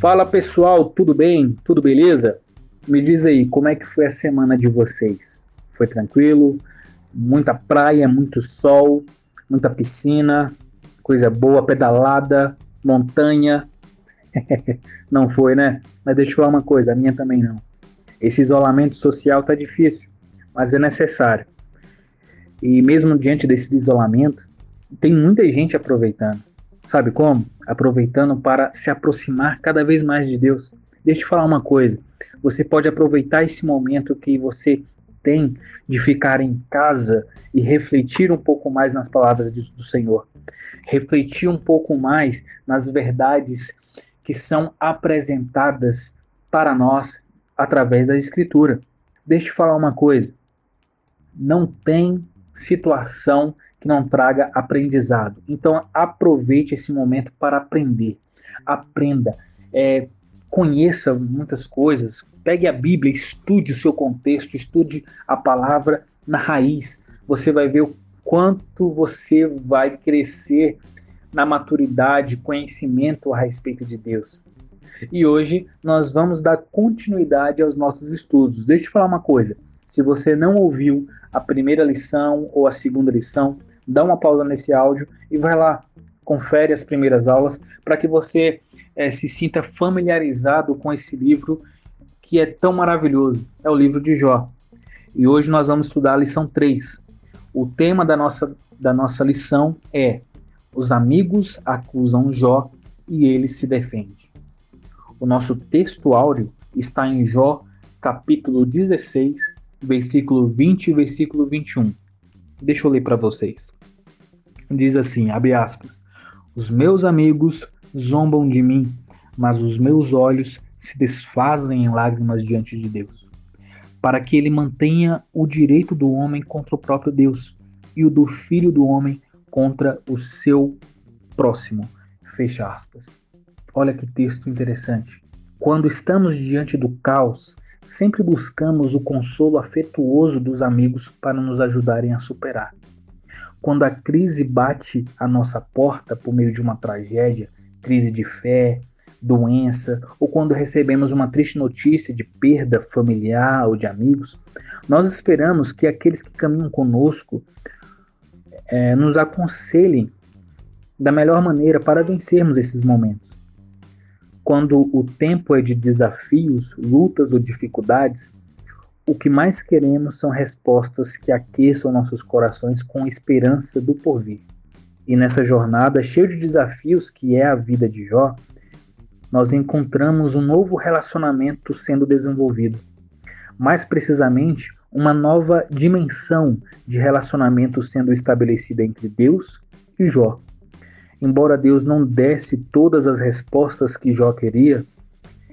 Fala pessoal, tudo bem? Tudo beleza? Me diz aí, como é que foi a semana de vocês? Foi tranquilo? Muita praia, muito sol, muita piscina, coisa boa, pedalada, montanha. não foi, né? Mas deixa eu falar uma coisa, a minha também não. Esse isolamento social tá difícil, mas é necessário. E mesmo diante desse isolamento, tem muita gente aproveitando. Sabe como? Aproveitando para se aproximar cada vez mais de Deus. Deixa eu te falar uma coisa. Você pode aproveitar esse momento que você tem de ficar em casa e refletir um pouco mais nas palavras do Senhor. Refletir um pouco mais nas verdades que são apresentadas para nós através da Escritura. Deixa eu te falar uma coisa. Não tem situação que não traga aprendizado. Então aproveite esse momento para aprender. Aprenda, é, conheça muitas coisas. Pegue a Bíblia, estude o seu contexto, estude a palavra na raiz. Você vai ver o quanto você vai crescer na maturidade, conhecimento a respeito de Deus. E hoje nós vamos dar continuidade aos nossos estudos. Deixa eu te falar uma coisa. Se você não ouviu a primeira lição ou a segunda lição, dá uma pausa nesse áudio e vai lá, confere as primeiras aulas para que você é, se sinta familiarizado com esse livro que é tão maravilhoso. É o livro de Jó. E hoje nós vamos estudar a lição 3. O tema da nossa, da nossa lição é Os amigos acusam Jó e ele se defende. O nosso texto áureo está em Jó, capítulo 16, versículo 20 e versículo 21. Deixa eu ler para vocês diz assim, abre aspas, os meus amigos zombam de mim, mas os meus olhos se desfazem em lágrimas diante de Deus, para que ele mantenha o direito do homem contra o próprio Deus e o do filho do homem contra o seu próximo. Fecha aspas. Olha que texto interessante. Quando estamos diante do caos, sempre buscamos o consolo afetuoso dos amigos para nos ajudarem a superar. Quando a crise bate à nossa porta por meio de uma tragédia, crise de fé, doença, ou quando recebemos uma triste notícia de perda familiar ou de amigos, nós esperamos que aqueles que caminham conosco é, nos aconselhem da melhor maneira para vencermos esses momentos. Quando o tempo é de desafios, lutas ou dificuldades, o que mais queremos são respostas que aqueçam nossos corações com esperança do porvir. E nessa jornada cheia de desafios que é a vida de Jó, nós encontramos um novo relacionamento sendo desenvolvido. Mais precisamente, uma nova dimensão de relacionamento sendo estabelecida entre Deus e Jó. Embora Deus não desse todas as respostas que Jó queria,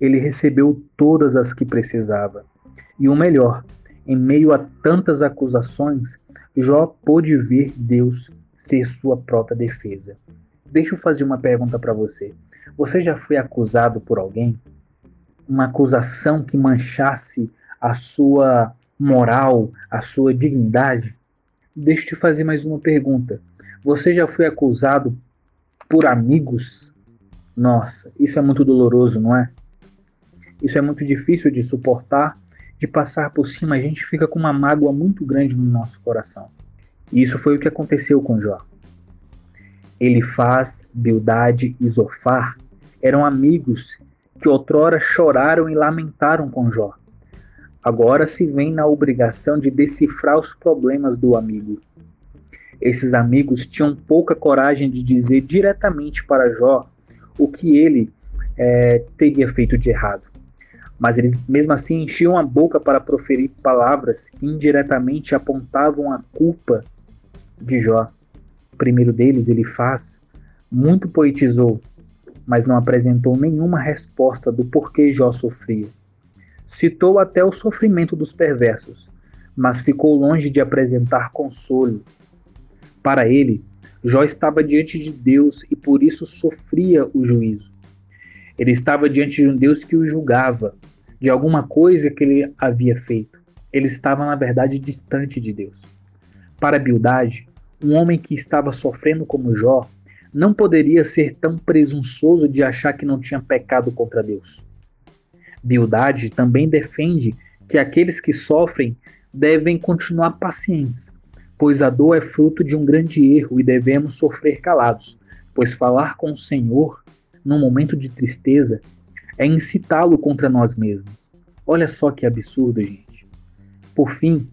ele recebeu todas as que precisava. E o melhor, em meio a tantas acusações, Jó pôde ver Deus ser sua própria defesa. Deixa eu fazer uma pergunta para você. Você já foi acusado por alguém? Uma acusação que manchasse a sua moral, a sua dignidade? Deixa eu te fazer mais uma pergunta. Você já foi acusado por amigos? Nossa, isso é muito doloroso, não é? Isso é muito difícil de suportar de passar por cima, a gente fica com uma mágoa muito grande no nosso coração. E isso foi o que aconteceu com Jó. Ele faz, Bildade e Zofar eram amigos que outrora choraram e lamentaram com Jó. Agora se vem na obrigação de decifrar os problemas do amigo. Esses amigos tinham pouca coragem de dizer diretamente para Jó o que ele é, teria feito de errado mas eles mesmo assim enchiam a boca para proferir palavras que indiretamente apontavam a culpa de Jó. O primeiro deles, ele faz, muito poetizou, mas não apresentou nenhuma resposta do porquê Jó sofria. Citou até o sofrimento dos perversos, mas ficou longe de apresentar consolo. Para ele, Jó estava diante de Deus e por isso sofria o juízo. Ele estava diante de um Deus que o julgava, de alguma coisa que ele havia feito. Ele estava, na verdade, distante de Deus. Para Bildade, um homem que estava sofrendo como Jó, não poderia ser tão presunçoso de achar que não tinha pecado contra Deus. Bildade também defende que aqueles que sofrem devem continuar pacientes, pois a dor é fruto de um grande erro e devemos sofrer calados, pois falar com o Senhor num momento de tristeza é incitá-lo contra nós mesmos. Olha só que absurdo, gente. Por fim,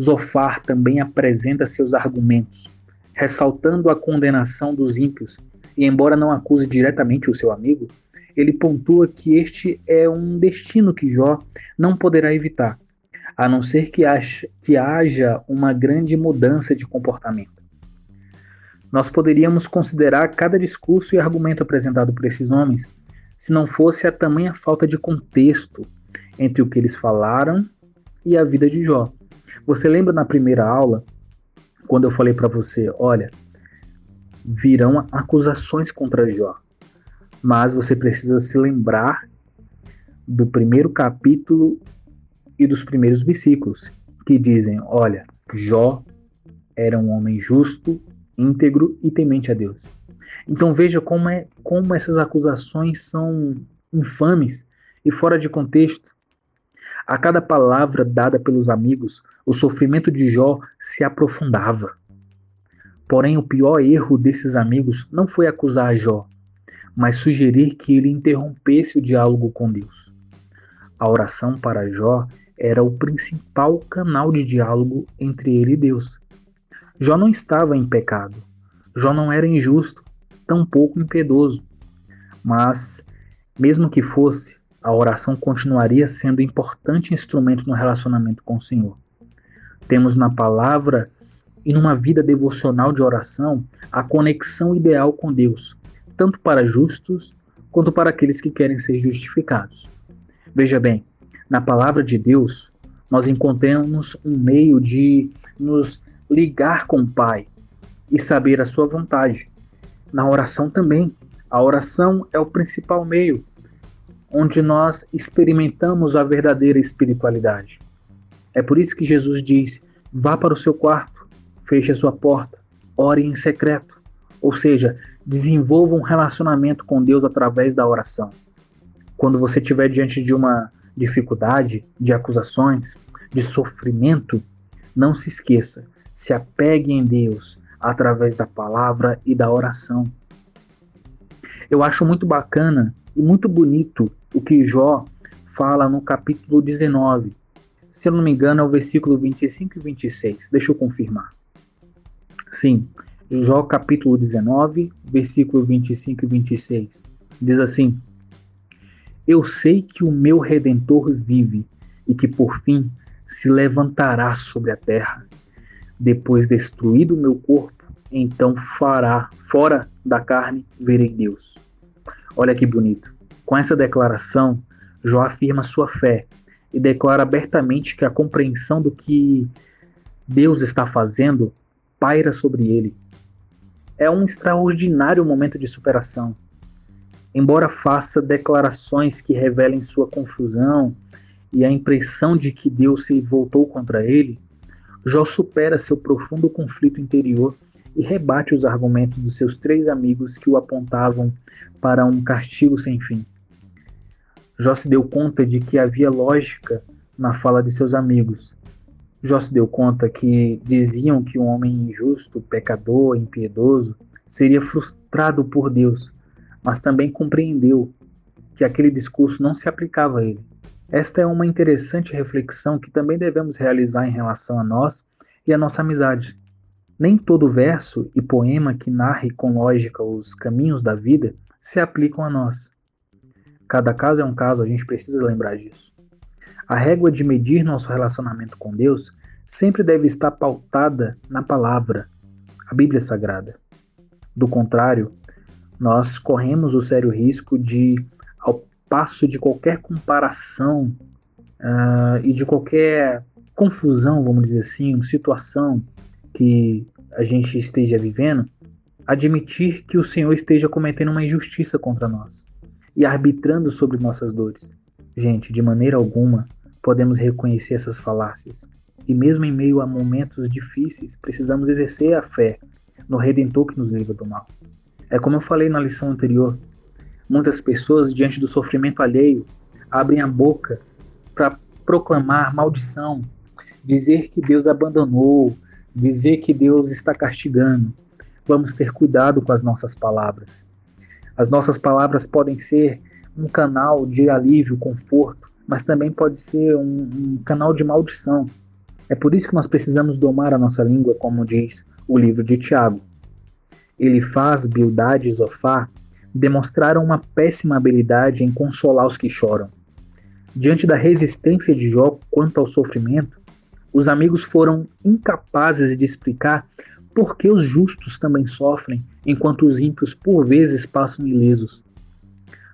Zofar também apresenta seus argumentos, ressaltando a condenação dos ímpios, e embora não acuse diretamente o seu amigo, ele pontua que este é um destino que Jó não poderá evitar, a não ser que, haja, que haja uma grande mudança de comportamento. Nós poderíamos considerar cada discurso e argumento apresentado por esses homens se não fosse a tamanha falta de contexto entre o que eles falaram e a vida de Jó. Você lembra na primeira aula, quando eu falei para você, olha, virão acusações contra Jó, mas você precisa se lembrar do primeiro capítulo e dos primeiros versículos, que dizem: Olha, Jó era um homem justo, íntegro e temente a Deus. Então veja como, é, como essas acusações são infames e fora de contexto. A cada palavra dada pelos amigos, o sofrimento de Jó se aprofundava. Porém, o pior erro desses amigos não foi acusar Jó, mas sugerir que ele interrompesse o diálogo com Deus. A oração para Jó era o principal canal de diálogo entre ele e Deus. Jó não estava em pecado. Jó não era injusto, tampouco impiedoso. Mas, mesmo que fosse, a oração continuaria sendo importante instrumento no relacionamento com o Senhor. Temos na palavra e numa vida devocional de oração a conexão ideal com Deus, tanto para justos quanto para aqueles que querem ser justificados. Veja bem, na palavra de Deus, nós encontramos um meio de nos ligar com o Pai e saber a sua vontade. Na oração também. A oração é o principal meio onde nós experimentamos a verdadeira espiritualidade. É por isso que Jesus diz: vá para o seu quarto, feche a sua porta, ore em secreto. Ou seja, desenvolva um relacionamento com Deus através da oração. Quando você estiver diante de uma dificuldade, de acusações, de sofrimento, não se esqueça, se apegue em Deus através da palavra e da oração. Eu acho muito bacana e muito bonito o que Jó fala no capítulo 19. Se eu não me engano, é o versículo 25 e 26. Deixa eu confirmar. Sim, Jó capítulo 19, versículo 25 e 26. Diz assim: Eu sei que o meu redentor vive e que por fim se levantará sobre a terra. Depois destruído o meu corpo, então fará fora da carne verei Deus. Olha que bonito. Com essa declaração, Jó afirma sua fé e declara abertamente que a compreensão do que Deus está fazendo paira sobre ele é um extraordinário momento de superação. Embora faça declarações que revelem sua confusão e a impressão de que Deus se voltou contra ele, Jó supera seu profundo conflito interior e rebate os argumentos dos seus três amigos que o apontavam para um castigo sem fim. Jó se deu conta de que havia lógica na fala de seus amigos, Jó se deu conta que diziam que um homem injusto, pecador, impiedoso, seria frustrado por Deus, mas também compreendeu que aquele discurso não se aplicava a ele. Esta é uma interessante reflexão que também devemos realizar em relação a nós e a nossa amizade. Nem todo verso e poema que narre com lógica os caminhos da vida se aplicam a nós. Cada caso é um caso, a gente precisa lembrar disso. A régua de medir nosso relacionamento com Deus sempre deve estar pautada na palavra, a Bíblia Sagrada. Do contrário, nós corremos o sério risco de, passo de qualquer comparação uh, e de qualquer confusão, vamos dizer assim, situação que a gente esteja vivendo, admitir que o Senhor esteja cometendo uma injustiça contra nós e arbitrando sobre nossas dores. Gente, de maneira alguma podemos reconhecer essas falácias. E mesmo em meio a momentos difíceis, precisamos exercer a fé no Redentor que nos livra do mal. É como eu falei na lição anterior. Muitas pessoas, diante do sofrimento alheio, abrem a boca para proclamar maldição, dizer que Deus abandonou, dizer que Deus está castigando. Vamos ter cuidado com as nossas palavras. As nossas palavras podem ser um canal de alívio, conforto, mas também pode ser um, um canal de maldição. É por isso que nós precisamos domar a nossa língua, como diz o livro de Tiago. Ele faz Bildade e Zofá demonstraram uma péssima habilidade em consolar os que choram. Diante da resistência de Jó quanto ao sofrimento, os amigos foram incapazes de explicar por que os justos também sofrem, enquanto os ímpios por vezes passam ilesos.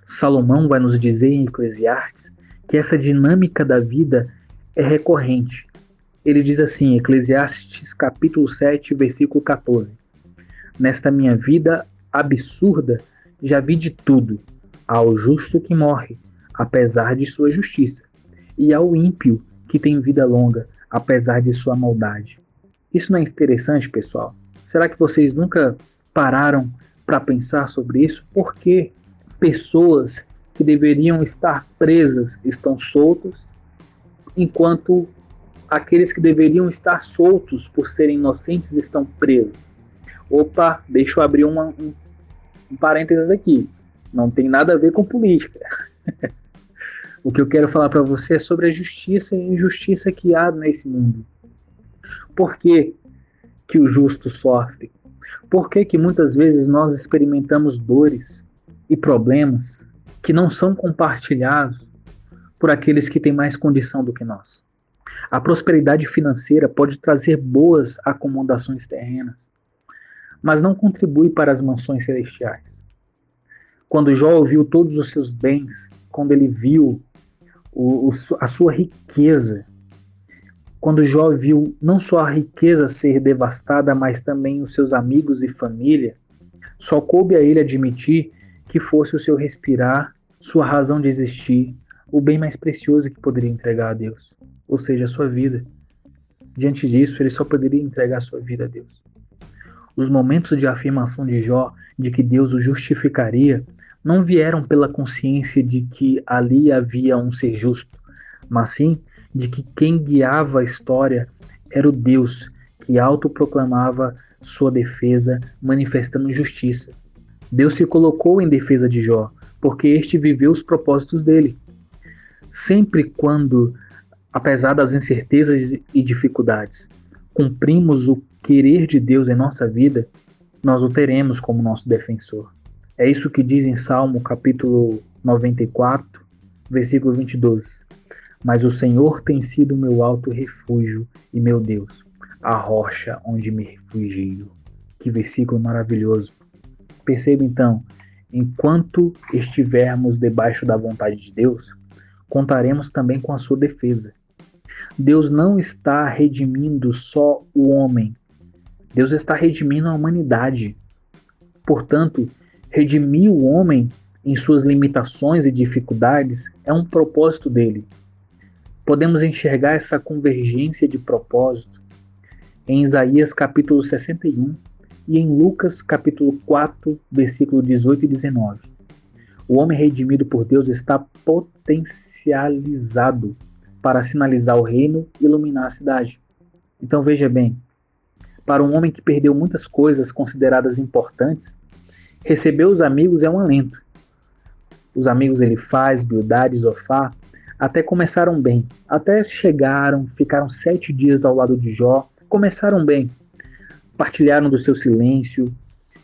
Salomão vai nos dizer em Eclesiastes que essa dinâmica da vida é recorrente. Ele diz assim, Eclesiastes capítulo 7, versículo 14: Nesta minha vida absurda já vi de tudo, ao justo que morre, apesar de sua justiça, e ao ímpio que tem vida longa, apesar de sua maldade. Isso não é interessante, pessoal? Será que vocês nunca pararam para pensar sobre isso? Por que pessoas que deveriam estar presas estão soltas, enquanto aqueles que deveriam estar soltos por serem inocentes estão presos? Opa, deixa eu abrir uma, um, um parênteses aqui. Não tem nada a ver com política. o que eu quero falar para você é sobre a justiça e injustiça que há nesse mundo. Por que, que o justo sofre? Por que, que muitas vezes nós experimentamos dores e problemas que não são compartilhados por aqueles que têm mais condição do que nós? A prosperidade financeira pode trazer boas acomodações terrenas, mas não contribui para as mansões celestiais. Quando Jó ouviu todos os seus bens, quando ele viu o, o, a sua riqueza, quando Jó viu não só a riqueza ser devastada, mas também os seus amigos e família, só coube a ele admitir que fosse o seu respirar, sua razão de existir, o bem mais precioso que poderia entregar a Deus, ou seja, a sua vida. Diante disso, ele só poderia entregar sua vida a Deus. Os momentos de afirmação de Jó de que Deus o justificaria não vieram pela consciência de que ali havia um ser justo, mas sim de que quem guiava a história era o Deus que autoproclamava sua defesa, manifestando justiça. Deus se colocou em defesa de Jó, porque este viveu os propósitos dele. Sempre quando, apesar das incertezas e dificuldades, cumprimos o querer de Deus em nossa vida, nós o teremos como nosso defensor. É isso que diz em Salmo capítulo 94, versículo 22. Mas o Senhor tem sido meu alto refúgio e meu Deus, a rocha onde me refugio. Que versículo maravilhoso. Perceba então, enquanto estivermos debaixo da vontade de Deus, contaremos também com a sua defesa. Deus não está redimindo só o homem, Deus está redimindo a humanidade. Portanto, redimir o homem em suas limitações e dificuldades é um propósito dele podemos enxergar essa convergência de propósito em Isaías capítulo 61 e em Lucas capítulo 4, versículo 18 e 19. O homem redimido por Deus está potencializado para sinalizar o reino e iluminar a cidade. Então veja bem, para um homem que perdeu muitas coisas consideradas importantes, receber os amigos é um alento. Os amigos ele faz, Bildade, Zofá, até começaram bem. Até chegaram, ficaram sete dias ao lado de Jó, começaram bem. Partilharam do seu silêncio,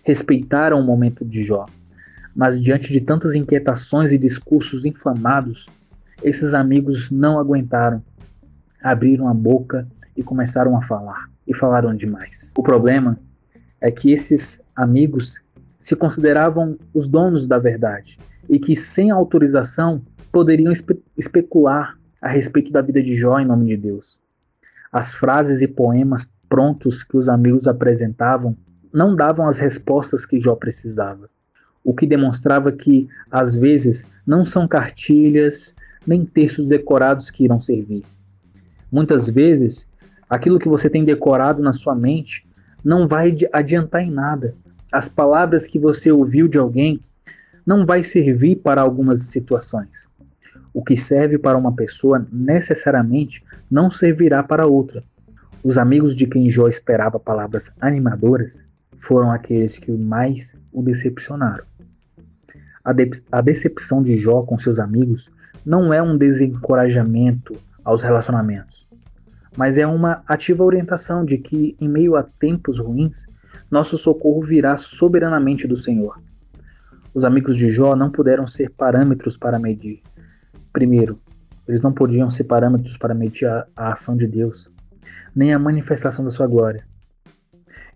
respeitaram o momento de Jó. Mas diante de tantas inquietações e discursos inflamados, esses amigos não aguentaram. Abriram a boca e começaram a falar. E falaram demais. O problema é que esses amigos se consideravam os donos da verdade e que, sem autorização, poderiam espe especular a respeito da vida de Jó em nome de Deus. As frases e poemas prontos que os amigos apresentavam não davam as respostas que Jó precisava, o que demonstrava que, às vezes, não são cartilhas nem textos decorados que irão servir. Muitas vezes, aquilo que você tem decorado na sua mente não vai adiantar em nada. as palavras que você ouviu de alguém não vai servir para algumas situações. O que serve para uma pessoa necessariamente não servirá para outra. Os amigos de quem Jó esperava palavras animadoras foram aqueles que mais o decepcionaram. A, de a decepção de Jó com seus amigos não é um desencorajamento aos relacionamentos, mas é uma ativa orientação de que, em meio a tempos ruins, nosso socorro virá soberanamente do Senhor. Os amigos de Jó não puderam ser parâmetros para medir. Primeiro, eles não podiam ser parâmetros para medir a, a ação de Deus, nem a manifestação da sua glória.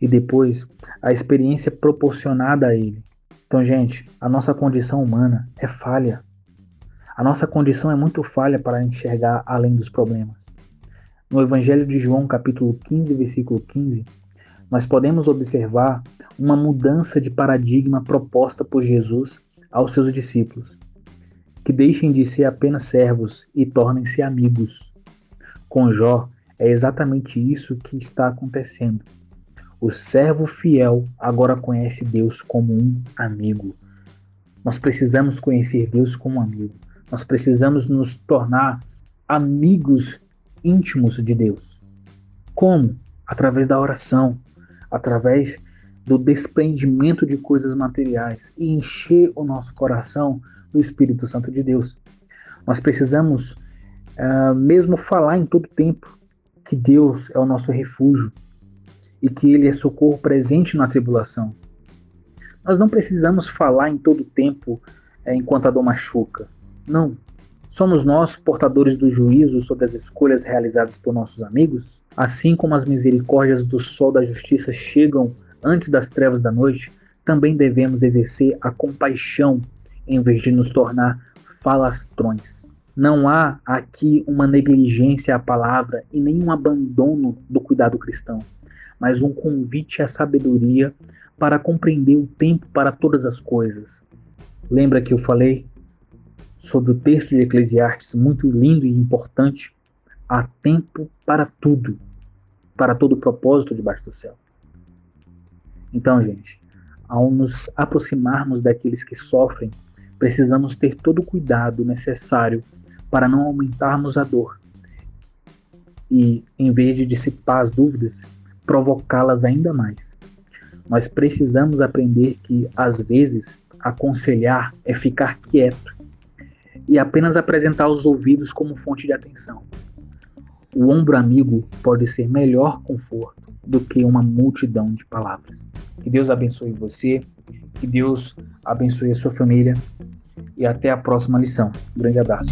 E depois, a experiência proporcionada a ele. Então, gente, a nossa condição humana é falha. A nossa condição é muito falha para enxergar além dos problemas. No Evangelho de João, capítulo 15, versículo 15, nós podemos observar uma mudança de paradigma proposta por Jesus aos seus discípulos, que deixem de ser apenas servos e tornem-se amigos. Com Jó, é exatamente isso que está acontecendo. O servo fiel agora conhece Deus como um amigo. Nós precisamos conhecer Deus como amigo. Nós precisamos nos tornar amigos íntimos de Deus. Como? Através da oração, através do desprendimento de coisas materiais e encher o nosso coração do Espírito Santo de Deus. Nós precisamos uh, mesmo falar em todo tempo que Deus é o nosso refúgio e que Ele é socorro presente na tribulação. Nós não precisamos falar em todo tempo uh, enquanto a dor machuca. Não. Somos nós portadores do juízo sobre as escolhas realizadas por nossos amigos? Assim como as misericórdias do sol da justiça chegam antes das trevas da noite, também devemos exercer a compaixão em vez de nos tornar falastrões. Não há aqui uma negligência à palavra e nenhum abandono do cuidado cristão, mas um convite à sabedoria para compreender o tempo para todas as coisas. Lembra que eu falei sobre o texto de Eclesiastes, muito lindo e importante. Há tempo para tudo, para todo propósito debaixo do céu. Então, gente, ao nos aproximarmos daqueles que sofrem, precisamos ter todo o cuidado necessário para não aumentarmos a dor e, em vez de dissipar as dúvidas, provocá-las ainda mais. Nós precisamos aprender que, às vezes, aconselhar é ficar quieto e apenas apresentar os ouvidos como fonte de atenção. O ombro amigo pode ser melhor conforto do que uma multidão de palavras. Que Deus abençoe você, que Deus abençoe a sua família e até a próxima lição. Um grande abraço.